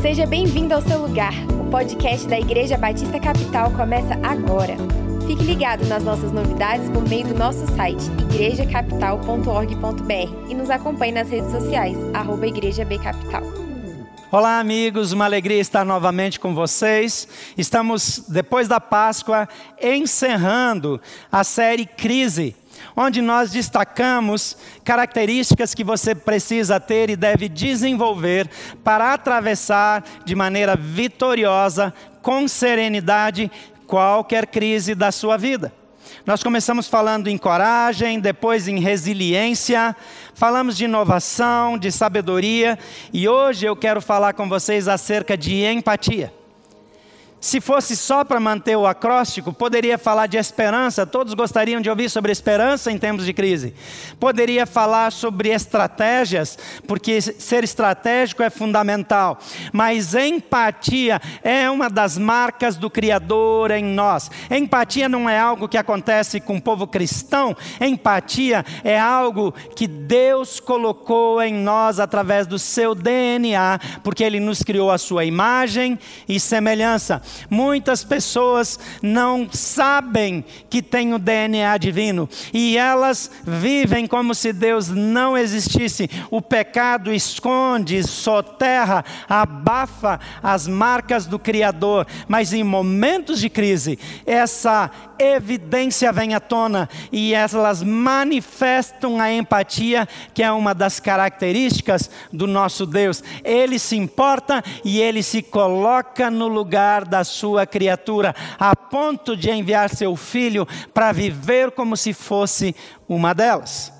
Seja bem-vindo ao seu lugar. O podcast da Igreja Batista Capital começa agora. Fique ligado nas nossas novidades por meio do nosso site igrejacapital.org.br e nos acompanhe nas redes sociais, arroba Igreja B Capital. Olá, amigos, uma alegria estar novamente com vocês. Estamos, depois da Páscoa, encerrando a série Crise onde nós destacamos características que você precisa ter e deve desenvolver para atravessar de maneira vitoriosa, com serenidade, qualquer crise da sua vida. Nós começamos falando em coragem, depois em resiliência, falamos de inovação, de sabedoria, e hoje eu quero falar com vocês acerca de empatia. Se fosse só para manter o acróstico, poderia falar de esperança, todos gostariam de ouvir sobre esperança em tempos de crise. Poderia falar sobre estratégias, porque ser estratégico é fundamental. Mas empatia é uma das marcas do Criador em nós. Empatia não é algo que acontece com o povo cristão, empatia é algo que Deus colocou em nós através do seu DNA, porque Ele nos criou a sua imagem e semelhança. Muitas pessoas não sabem que têm o DNA divino e elas vivem como se Deus não existisse. O pecado esconde, soterra, abafa as marcas do Criador, mas em momentos de crise, essa evidência vem à tona e elas manifestam a empatia, que é uma das características do nosso Deus. Ele se importa e ele se coloca no lugar da sua criatura, a ponto de enviar seu filho para viver como se fosse uma delas.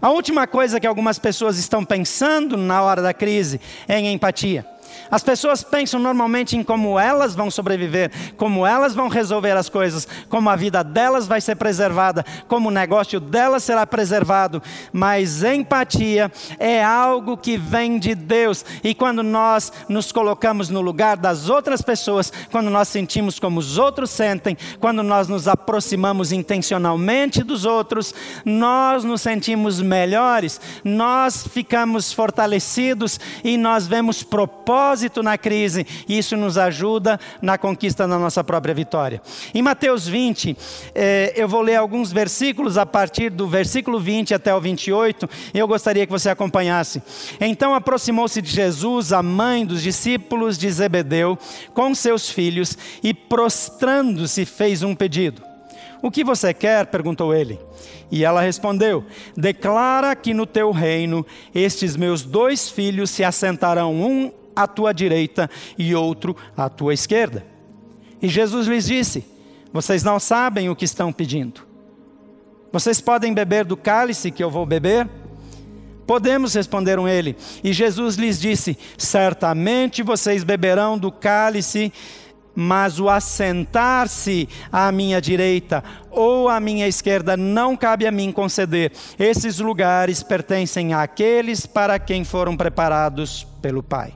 A última coisa que algumas pessoas estão pensando na hora da crise é em empatia. As pessoas pensam normalmente em como elas vão sobreviver, como elas vão resolver as coisas, como a vida delas vai ser preservada, como o negócio delas será preservado. Mas empatia é algo que vem de Deus. E quando nós nos colocamos no lugar das outras pessoas, quando nós sentimos como os outros sentem, quando nós nos aproximamos intencionalmente dos outros, nós nos sentimos melhores, nós ficamos fortalecidos e nós vemos propósito propósito na crise, e isso nos ajuda na conquista da nossa própria vitória. Em Mateus 20, eh, eu vou ler alguns versículos a partir do versículo 20 até o 28, e eu gostaria que você acompanhasse. Então aproximou-se de Jesus a mãe dos discípulos de Zebedeu com seus filhos, e prostrando-se fez um pedido. O que você quer? perguntou ele. E ela respondeu: Declara que no teu reino estes meus dois filhos se assentarão um à tua direita e outro à tua esquerda. E Jesus lhes disse: Vocês não sabem o que estão pedindo. Vocês podem beber do cálice que eu vou beber? Podemos, responderam ele. E Jesus lhes disse: Certamente vocês beberão do cálice, mas o assentar-se à minha direita ou à minha esquerda não cabe a mim conceder. Esses lugares pertencem àqueles para quem foram preparados pelo Pai.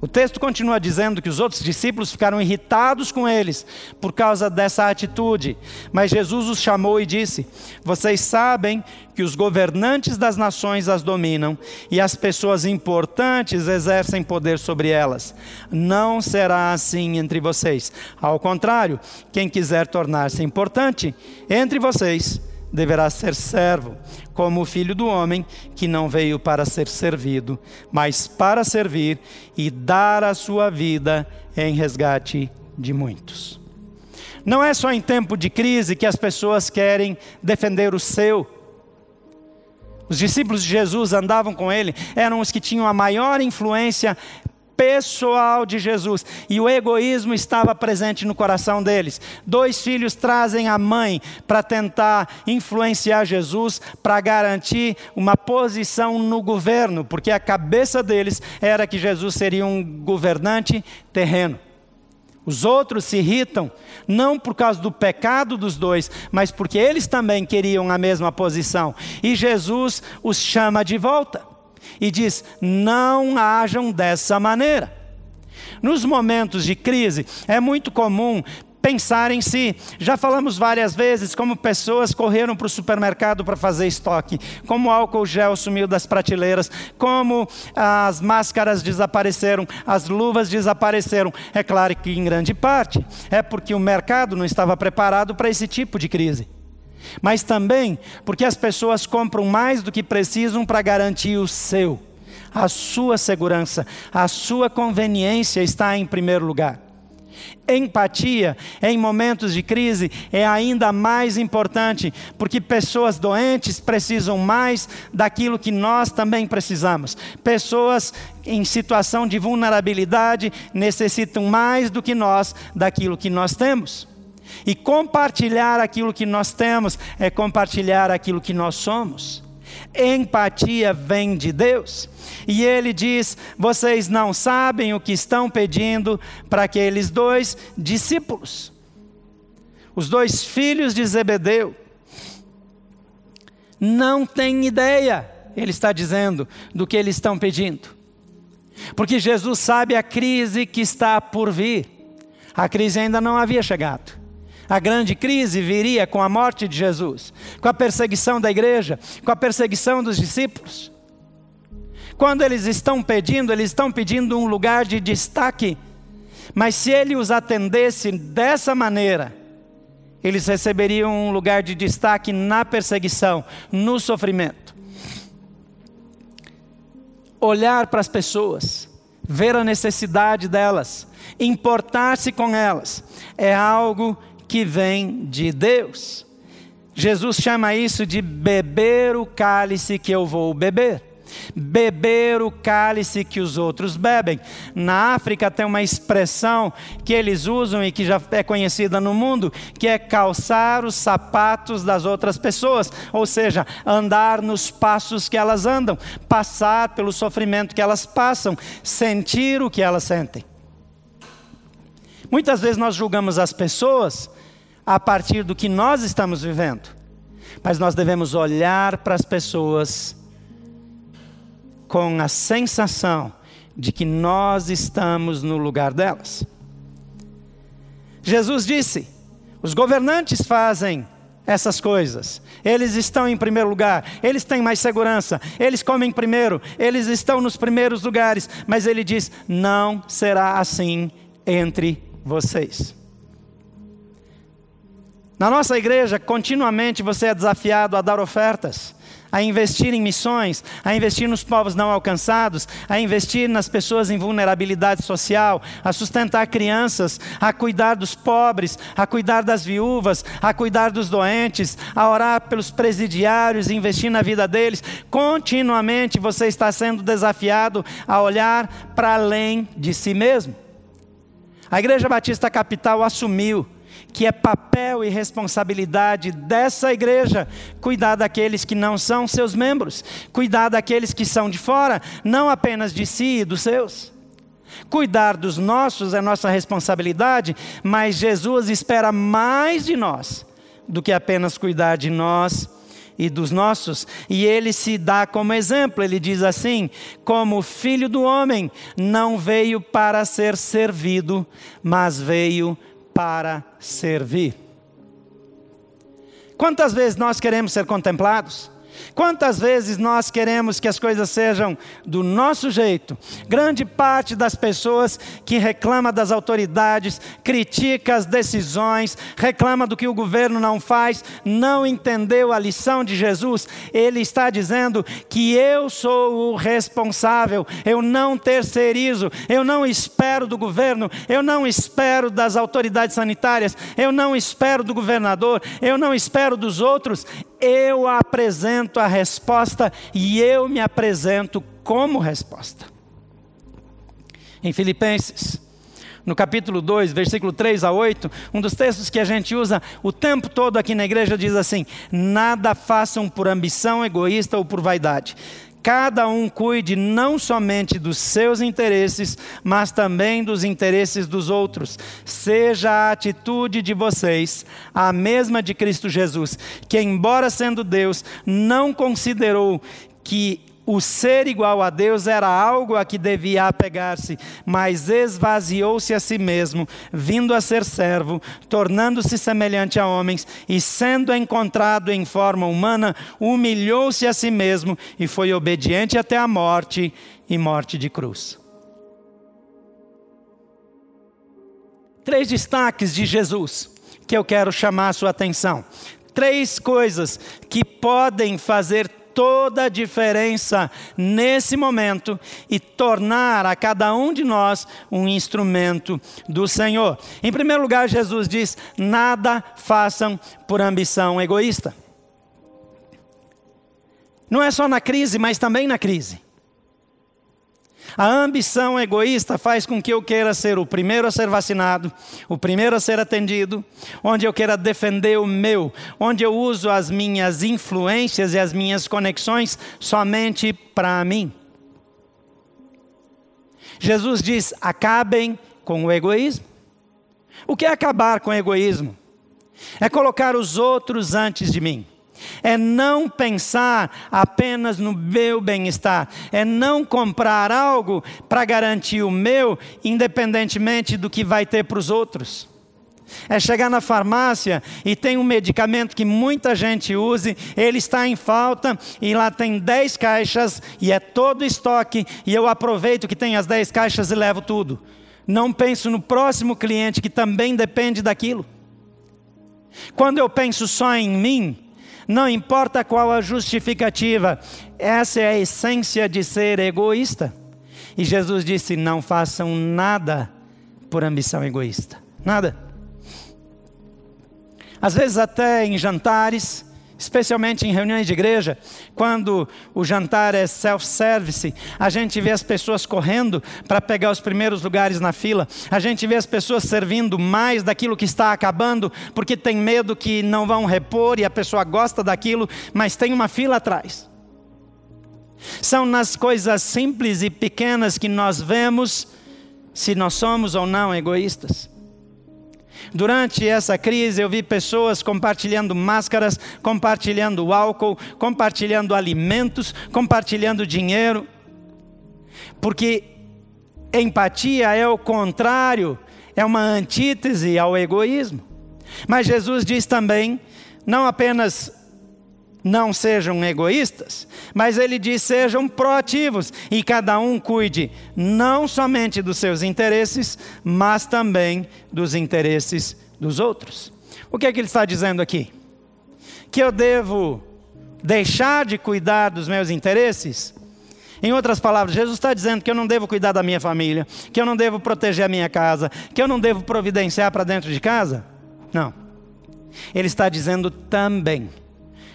O texto continua dizendo que os outros discípulos ficaram irritados com eles por causa dessa atitude, mas Jesus os chamou e disse: Vocês sabem que os governantes das nações as dominam e as pessoas importantes exercem poder sobre elas. Não será assim entre vocês. Ao contrário, quem quiser tornar-se importante entre vocês, deverá ser servo, como o filho do homem, que não veio para ser servido, mas para servir e dar a sua vida em resgate de muitos. Não é só em tempo de crise que as pessoas querem defender o seu. Os discípulos de Jesus andavam com ele, eram os que tinham a maior influência pessoal de Jesus. E o egoísmo estava presente no coração deles. Dois filhos trazem a mãe para tentar influenciar Jesus, para garantir uma posição no governo, porque a cabeça deles era que Jesus seria um governante terreno. Os outros se irritam, não por causa do pecado dos dois, mas porque eles também queriam a mesma posição. E Jesus os chama de volta e diz: não hajam dessa maneira. Nos momentos de crise, é muito comum pensar em si. Já falamos várias vezes como pessoas correram para o supermercado para fazer estoque, como o álcool gel sumiu das prateleiras, como as máscaras desapareceram, as luvas desapareceram. É claro que em grande parte é porque o mercado não estava preparado para esse tipo de crise mas também porque as pessoas compram mais do que precisam para garantir o seu, a sua segurança, a sua conveniência está em primeiro lugar. Empatia em momentos de crise é ainda mais importante, porque pessoas doentes precisam mais daquilo que nós também precisamos. Pessoas em situação de vulnerabilidade necessitam mais do que nós daquilo que nós temos. E compartilhar aquilo que nós temos é compartilhar aquilo que nós somos. Empatia vem de Deus. E ele diz: Vocês não sabem o que estão pedindo para aqueles dois discípulos, os dois filhos de Zebedeu. Não têm ideia, ele está dizendo, do que eles estão pedindo. Porque Jesus sabe a crise que está por vir. A crise ainda não havia chegado. A grande crise viria com a morte de Jesus, com a perseguição da igreja, com a perseguição dos discípulos. Quando eles estão pedindo, eles estão pedindo um lugar de destaque. Mas se ele os atendesse dessa maneira, eles receberiam um lugar de destaque na perseguição, no sofrimento. Olhar para as pessoas, ver a necessidade delas, importar-se com elas, é algo que vem de Deus. Jesus chama isso de beber o cálice que eu vou beber. Beber o cálice que os outros bebem. Na África tem uma expressão que eles usam e que já é conhecida no mundo, que é calçar os sapatos das outras pessoas, ou seja, andar nos passos que elas andam, passar pelo sofrimento que elas passam, sentir o que elas sentem. Muitas vezes nós julgamos as pessoas a partir do que nós estamos vivendo. Mas nós devemos olhar para as pessoas com a sensação de que nós estamos no lugar delas. Jesus disse: os governantes fazem essas coisas. Eles estão em primeiro lugar, eles têm mais segurança, eles comem primeiro, eles estão nos primeiros lugares. Mas ele diz: não será assim entre vocês. Na nossa igreja, continuamente você é desafiado a dar ofertas, a investir em missões, a investir nos povos não alcançados, a investir nas pessoas em vulnerabilidade social, a sustentar crianças, a cuidar dos pobres, a cuidar das viúvas, a cuidar dos doentes, a orar pelos presidiários, investir na vida deles. Continuamente você está sendo desafiado a olhar para além de si mesmo. A Igreja Batista Capital assumiu que é papel e responsabilidade dessa igreja cuidar daqueles que não são seus membros, cuidar daqueles que são de fora, não apenas de si e dos seus. Cuidar dos nossos é nossa responsabilidade, mas Jesus espera mais de nós do que apenas cuidar de nós e dos nossos, e ele se dá como exemplo. Ele diz assim: como filho do homem, não veio para ser servido, mas veio para servir. Quantas vezes nós queremos ser contemplados? Quantas vezes nós queremos que as coisas sejam do nosso jeito? Grande parte das pessoas que reclama das autoridades, critica as decisões, reclama do que o governo não faz, não entendeu a lição de Jesus. Ele está dizendo que eu sou o responsável, eu não terceirizo, eu não espero do governo, eu não espero das autoridades sanitárias, eu não espero do governador, eu não espero dos outros, eu apresento a resposta e eu me apresento como resposta. Em Filipenses, no capítulo 2, versículo 3 a 8, um dos textos que a gente usa o tempo todo aqui na igreja diz assim: Nada façam por ambição egoísta ou por vaidade cada um cuide não somente dos seus interesses, mas também dos interesses dos outros. Seja a atitude de vocês a mesma de Cristo Jesus, que, embora sendo Deus, não considerou que o ser igual a Deus era algo a que devia apegar-se, mas esvaziou-se a si mesmo, vindo a ser servo, tornando-se semelhante a homens, e sendo encontrado em forma humana, humilhou-se a si mesmo e foi obediente até a morte e morte de cruz. Três destaques de Jesus que eu quero chamar a sua atenção. Três coisas que podem fazer toda a diferença nesse momento e tornar a cada um de nós um instrumento do Senhor. Em primeiro lugar, Jesus diz: nada façam por ambição egoísta. Não é só na crise, mas também na crise. A ambição egoísta faz com que eu queira ser o primeiro a ser vacinado, o primeiro a ser atendido, onde eu queira defender o meu, onde eu uso as minhas influências e as minhas conexões somente para mim. Jesus diz: acabem com o egoísmo. O que é acabar com o egoísmo? É colocar os outros antes de mim é não pensar apenas no meu bem-estar, é não comprar algo para garantir o meu, independentemente do que vai ter para os outros. É chegar na farmácia e tem um medicamento que muita gente use, ele está em falta e lá tem 10 caixas e é todo estoque e eu aproveito que tem as 10 caixas e levo tudo. Não penso no próximo cliente que também depende daquilo. Quando eu penso só em mim, não importa qual a justificativa, essa é a essência de ser egoísta. E Jesus disse: não façam nada por ambição egoísta. Nada. Às vezes, até em jantares, especialmente em reuniões de igreja, quando o jantar é self-service, a gente vê as pessoas correndo para pegar os primeiros lugares na fila, a gente vê as pessoas servindo mais daquilo que está acabando, porque tem medo que não vão repor e a pessoa gosta daquilo, mas tem uma fila atrás. São nas coisas simples e pequenas que nós vemos se nós somos ou não egoístas. Durante essa crise, eu vi pessoas compartilhando máscaras, compartilhando álcool, compartilhando alimentos, compartilhando dinheiro. Porque empatia é o contrário, é uma antítese ao egoísmo. Mas Jesus diz também: não apenas não sejam egoístas, mas ele diz: sejam proativos e cada um cuide não somente dos seus interesses, mas também dos interesses dos outros. O que é que ele está dizendo aqui? Que eu devo deixar de cuidar dos meus interesses? Em outras palavras, Jesus está dizendo que eu não devo cuidar da minha família, que eu não devo proteger a minha casa, que eu não devo providenciar para dentro de casa? Não. Ele está dizendo também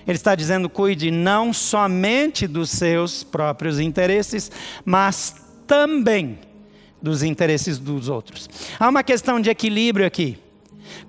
ele está dizendo: cuide não somente dos seus próprios interesses, mas também dos interesses dos outros. Há uma questão de equilíbrio aqui.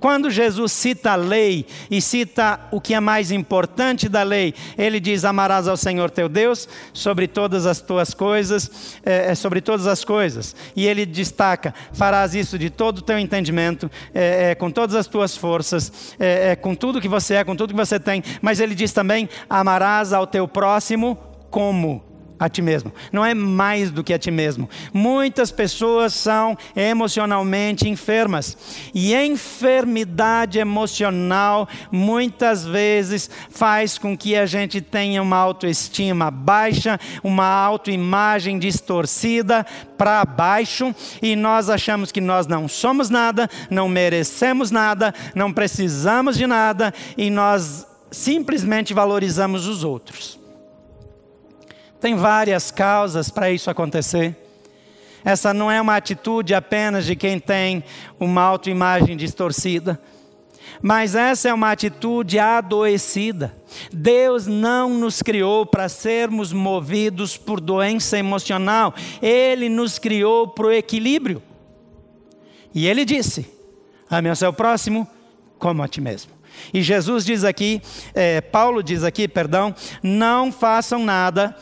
Quando Jesus cita a lei e cita o que é mais importante da lei, ele diz: Amarás ao Senhor teu Deus sobre todas as tuas coisas, é, sobre todas as coisas. E ele destaca: farás isso de todo o teu entendimento, é, é, com todas as tuas forças, com tudo que você é, com tudo que você tem. Mas ele diz também: amarás ao teu próximo como a ti mesmo. Não é mais do que a ti mesmo. Muitas pessoas são emocionalmente enfermas. E a enfermidade emocional muitas vezes faz com que a gente tenha uma autoestima baixa, uma autoimagem distorcida para baixo e nós achamos que nós não somos nada, não merecemos nada, não precisamos de nada e nós simplesmente valorizamos os outros. Tem várias causas para isso acontecer. Essa não é uma atitude apenas de quem tem uma autoimagem distorcida, mas essa é uma atitude adoecida. Deus não nos criou para sermos movidos por doença emocional, Ele nos criou para o equilíbrio. E Ele disse: ame ao seu próximo como a ti mesmo. E Jesus diz aqui, é, Paulo diz aqui, perdão, não façam nada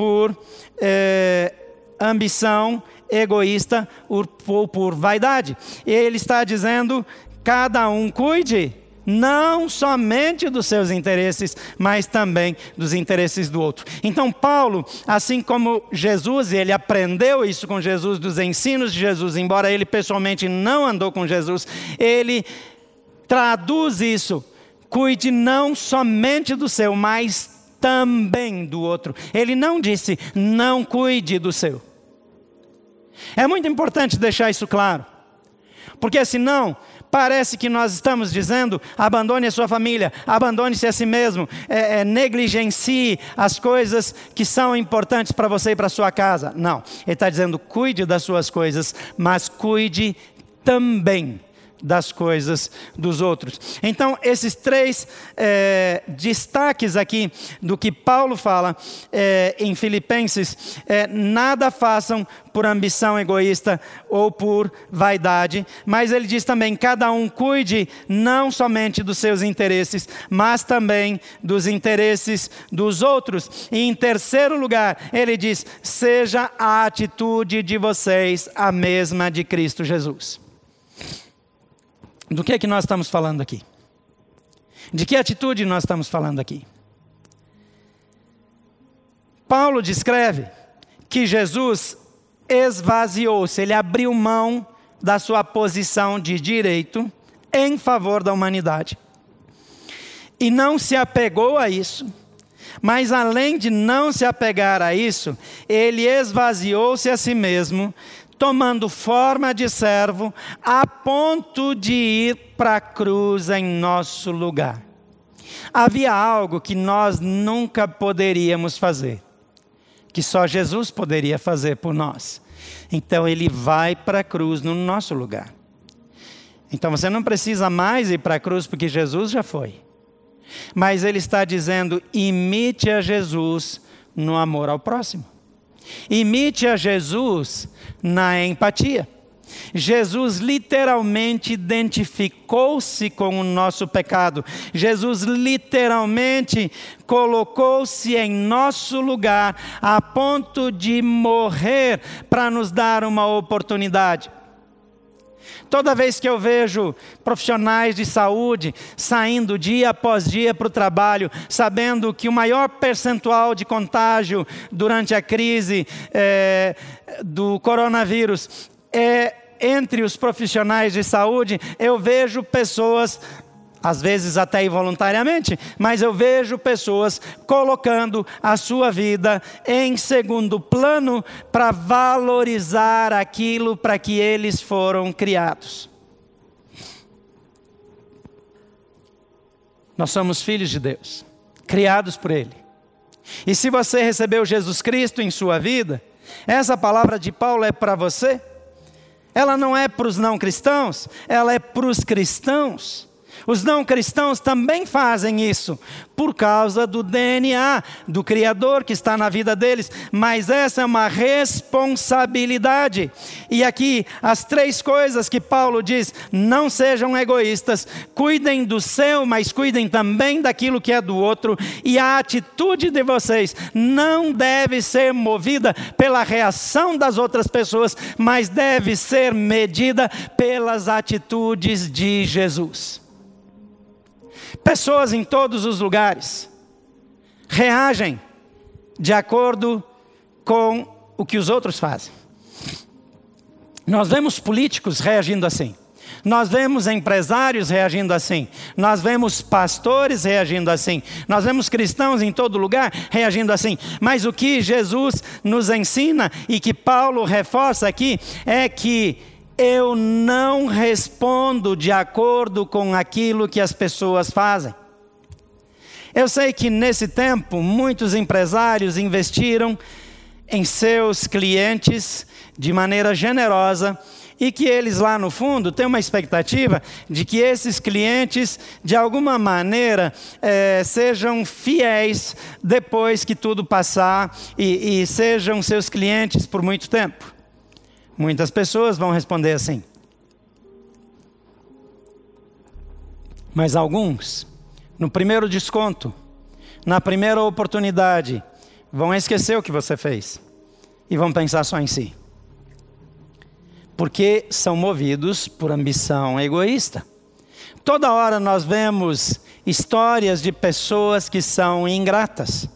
por é, ambição egoísta ou por, vaidade. Ele está dizendo: cada um cuide não somente dos seus interesses, mas também dos interesses do outro. Então, Paulo, assim como Jesus, ele aprendeu isso com Jesus, dos ensinos de Jesus, embora ele pessoalmente não andou com Jesus, ele traduz isso. Cuide não somente do seu, mas também do outro. Ele não disse, não cuide do seu. É muito importante deixar isso claro, porque senão Parece que nós estamos dizendo: abandone a sua família, abandone-se a si mesmo, é, é, negligencie as coisas que são importantes para você e para sua casa. Não, ele está dizendo: cuide das suas coisas, mas cuide também das coisas dos outros. Então, esses três é, destaques aqui do que Paulo fala é, em Filipenses: é, nada façam por ambição egoísta ou por vaidade, mas ele diz também: cada um cuide não somente dos seus interesses, mas também dos interesses dos outros. E em terceiro lugar, ele diz: seja a atitude de vocês a mesma de Cristo Jesus. Do que é que nós estamos falando aqui? De que atitude nós estamos falando aqui? Paulo descreve que Jesus esvaziou-se, ele abriu mão da sua posição de direito em favor da humanidade. E não se apegou a isso, mas além de não se apegar a isso, ele esvaziou-se a si mesmo, tomando forma de servo, a ponto de ir para a cruz em nosso lugar. Havia algo que nós nunca poderíamos fazer, que só Jesus poderia fazer por nós. Então ele vai para a cruz no nosso lugar. Então você não precisa mais ir para a cruz porque Jesus já foi. Mas ele está dizendo: imite a Jesus no amor ao próximo. Imite a Jesus na empatia. Jesus literalmente identificou-se com o nosso pecado. Jesus literalmente colocou-se em nosso lugar a ponto de morrer para nos dar uma oportunidade. Toda vez que eu vejo profissionais de saúde saindo dia após dia para o trabalho, sabendo que o maior percentual de contágio durante a crise é, do coronavírus é entre os profissionais de saúde, eu vejo pessoas às vezes até involuntariamente, mas eu vejo pessoas colocando a sua vida em segundo plano para valorizar aquilo para que eles foram criados. Nós somos filhos de Deus, criados por Ele. E se você recebeu Jesus Cristo em sua vida, essa palavra de Paulo é para você. Ela não é para os não cristãos, ela é para os cristãos. Os não cristãos também fazem isso, por causa do DNA do Criador que está na vida deles, mas essa é uma responsabilidade. E aqui, as três coisas que Paulo diz: não sejam egoístas, cuidem do seu, mas cuidem também daquilo que é do outro, e a atitude de vocês não deve ser movida pela reação das outras pessoas, mas deve ser medida pelas atitudes de Jesus. Pessoas em todos os lugares reagem de acordo com o que os outros fazem. Nós vemos políticos reagindo assim. Nós vemos empresários reagindo assim. Nós vemos pastores reagindo assim. Nós vemos cristãos em todo lugar reagindo assim. Mas o que Jesus nos ensina e que Paulo reforça aqui é que eu não respondo de acordo com aquilo que as pessoas fazem. Eu sei que nesse tempo muitos empresários investiram em seus clientes de maneira generosa e que eles lá no fundo têm uma expectativa de que esses clientes, de alguma maneira, é, sejam fiéis depois que tudo passar e, e sejam seus clientes por muito tempo. Muitas pessoas vão responder assim. Mas alguns, no primeiro desconto, na primeira oportunidade, vão esquecer o que você fez e vão pensar só em si. Porque são movidos por ambição egoísta. Toda hora nós vemos histórias de pessoas que são ingratas.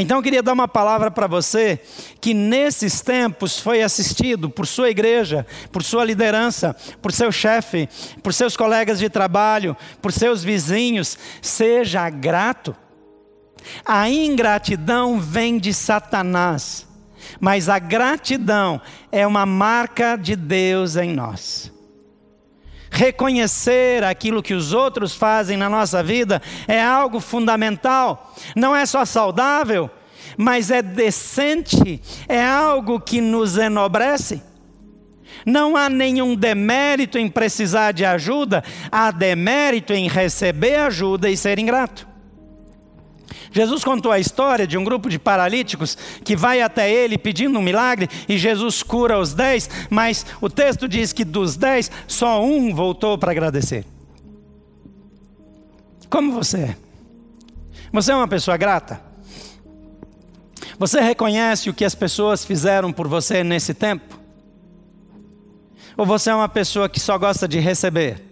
Então eu queria dar uma palavra para você que nesses tempos foi assistido por sua igreja, por sua liderança, por seu chefe, por seus colegas de trabalho, por seus vizinhos. Seja grato. A ingratidão vem de Satanás, mas a gratidão é uma marca de Deus em nós. Reconhecer aquilo que os outros fazem na nossa vida é algo fundamental. Não é só saudável, mas é decente, é algo que nos enobrece. Não há nenhum demérito em precisar de ajuda, há demérito em receber ajuda e ser ingrato. Jesus contou a história de um grupo de paralíticos que vai até ele pedindo um milagre e Jesus cura os dez, mas o texto diz que dos dez, só um voltou para agradecer. Como você é? Você é uma pessoa grata? Você reconhece o que as pessoas fizeram por você nesse tempo? Ou você é uma pessoa que só gosta de receber,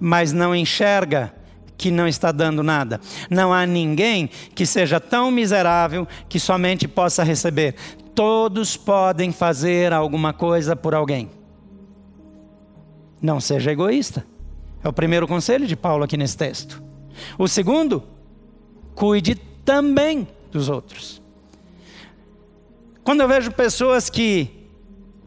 mas não enxerga que não está dando nada. Não há ninguém que seja tão miserável que somente possa receber. Todos podem fazer alguma coisa por alguém. Não seja egoísta. É o primeiro conselho de Paulo aqui nesse texto. O segundo, cuide também dos outros. Quando eu vejo pessoas que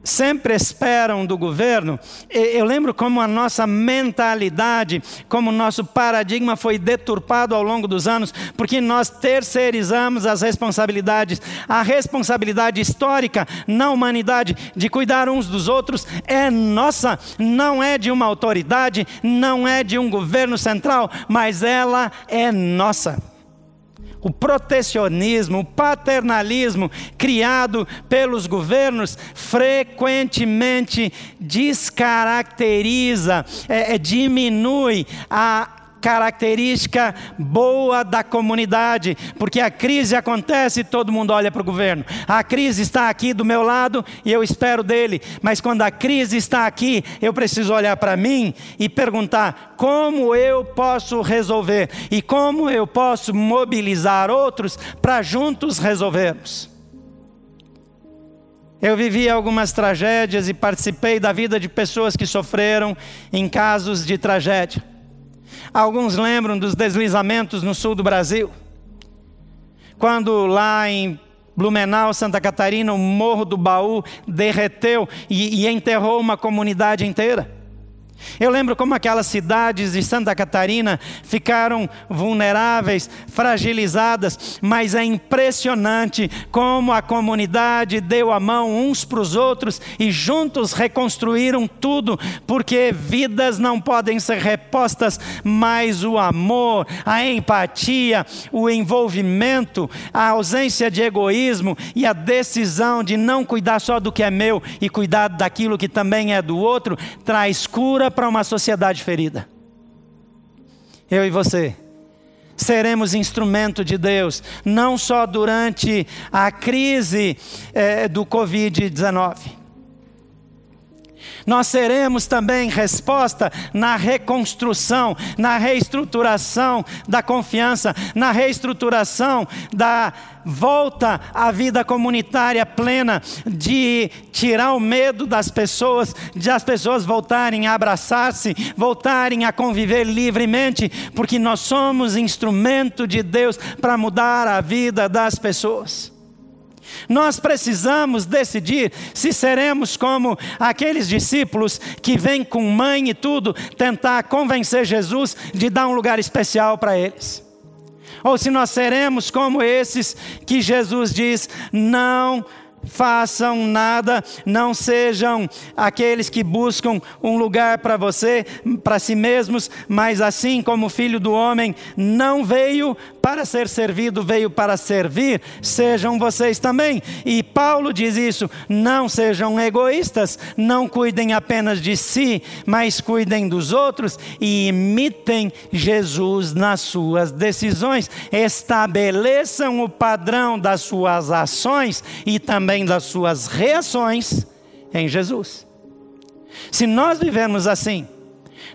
sempre esperam do governo. Eu lembro como a nossa mentalidade, como o nosso paradigma foi deturpado ao longo dos anos, porque nós terceirizamos as responsabilidades. A responsabilidade histórica na humanidade de cuidar uns dos outros é nossa, não é de uma autoridade, não é de um governo central, mas ela é nossa o protecionismo, o paternalismo criado pelos governos frequentemente descaracteriza, é, é, diminui a característica boa da comunidade, porque a crise acontece e todo mundo olha para o governo. A crise está aqui do meu lado e eu espero dele, mas quando a crise está aqui, eu preciso olhar para mim e perguntar como eu posso resolver e como eu posso mobilizar outros para juntos resolvermos. Eu vivi algumas tragédias e participei da vida de pessoas que sofreram em casos de tragédia. Alguns lembram dos deslizamentos no sul do Brasil. Quando lá em Blumenau, Santa Catarina, o Morro do Baú derreteu e, e enterrou uma comunidade inteira. Eu lembro como aquelas cidades de Santa Catarina ficaram vulneráveis, fragilizadas, mas é impressionante como a comunidade deu a mão uns para os outros e juntos reconstruíram tudo, porque vidas não podem ser repostas, mas o amor, a empatia, o envolvimento, a ausência de egoísmo e a decisão de não cuidar só do que é meu e cuidar daquilo que também é do outro, traz cura para uma sociedade ferida. Eu e você seremos instrumento de Deus, não só durante a crise é, do Covid-19 nós seremos também resposta na reconstrução, na reestruturação da confiança, na reestruturação da volta à vida comunitária plena, de tirar o medo das pessoas, de as pessoas voltarem a abraçar-se, voltarem a conviver livremente, porque nós somos instrumento de Deus para mudar a vida das pessoas. Nós precisamos decidir se seremos como aqueles discípulos que vêm com mãe e tudo tentar convencer Jesus de dar um lugar especial para eles. Ou se nós seremos como esses que Jesus diz: não façam nada, não sejam aqueles que buscam um lugar para você, para si mesmos, mas assim como o filho do homem não veio para ser servido, veio para servir, sejam vocês também. E Paulo diz isso: não sejam egoístas, não cuidem apenas de si, mas cuidem dos outros e imitem Jesus nas suas decisões. Estabeleçam o padrão das suas ações e também das suas reações em Jesus. Se nós vivemos assim,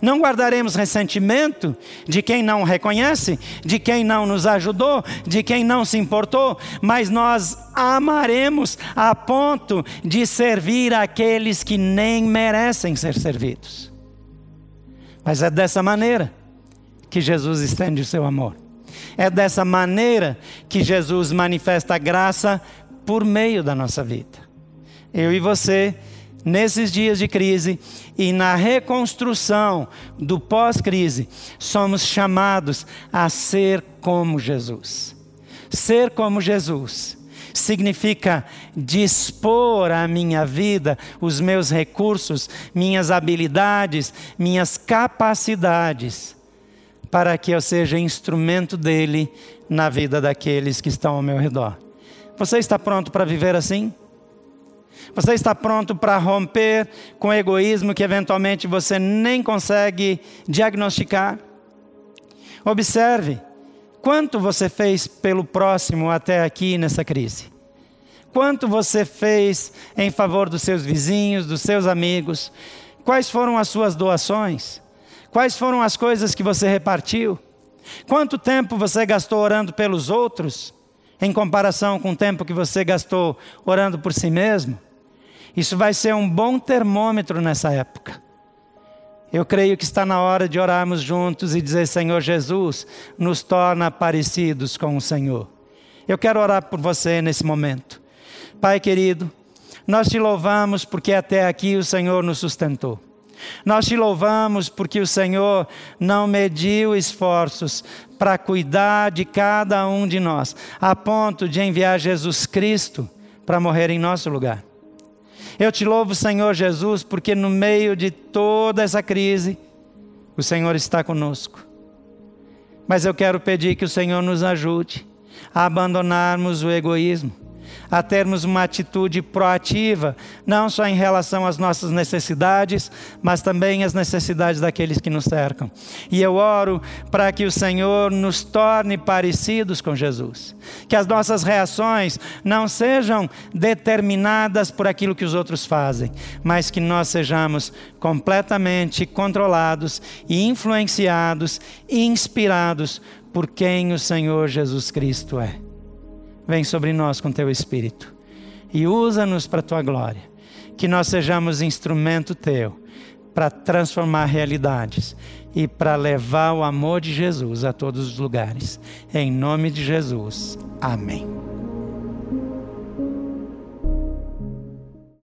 Não guardaremos ressentimento de quem não reconhece, de quem não nos ajudou, de quem não se importou, mas nós amaremos a ponto de servir aqueles que nem merecem ser servidos. Mas é dessa maneira que Jesus estende o seu amor. É dessa maneira que Jesus manifesta a graça por meio da nossa vida. Eu e você nesses dias de crise e na reconstrução do pós-crise, somos chamados a ser como Jesus. Ser como Jesus significa dispor a minha vida, os meus recursos, minhas habilidades, minhas capacidades, para que eu seja instrumento dele na vida daqueles que estão ao meu redor. Você está pronto para viver assim? Você está pronto para romper com egoísmo que eventualmente você nem consegue diagnosticar? Observe quanto você fez pelo próximo até aqui nessa crise. Quanto você fez em favor dos seus vizinhos, dos seus amigos? Quais foram as suas doações? Quais foram as coisas que você repartiu? Quanto tempo você gastou orando pelos outros, em comparação com o tempo que você gastou orando por si mesmo? Isso vai ser um bom termômetro nessa época. Eu creio que está na hora de orarmos juntos e dizer: Senhor Jesus, nos torna parecidos com o Senhor. Eu quero orar por você nesse momento. Pai querido, nós te louvamos porque até aqui o Senhor nos sustentou. Nós te louvamos porque o Senhor não mediu esforços para cuidar de cada um de nós, a ponto de enviar Jesus Cristo para morrer em nosso lugar. Eu te louvo, Senhor Jesus, porque no meio de toda essa crise, o Senhor está conosco. Mas eu quero pedir que o Senhor nos ajude a abandonarmos o egoísmo a termos uma atitude proativa, não só em relação às nossas necessidades, mas também às necessidades daqueles que nos cercam. E eu oro para que o Senhor nos torne parecidos com Jesus, que as nossas reações não sejam determinadas por aquilo que os outros fazem, mas que nós sejamos completamente controlados e influenciados e inspirados por quem o Senhor Jesus Cristo é. Vem sobre nós com teu espírito e usa-nos para a tua glória. Que nós sejamos instrumento teu para transformar realidades e para levar o amor de Jesus a todos os lugares. Em nome de Jesus. Amém.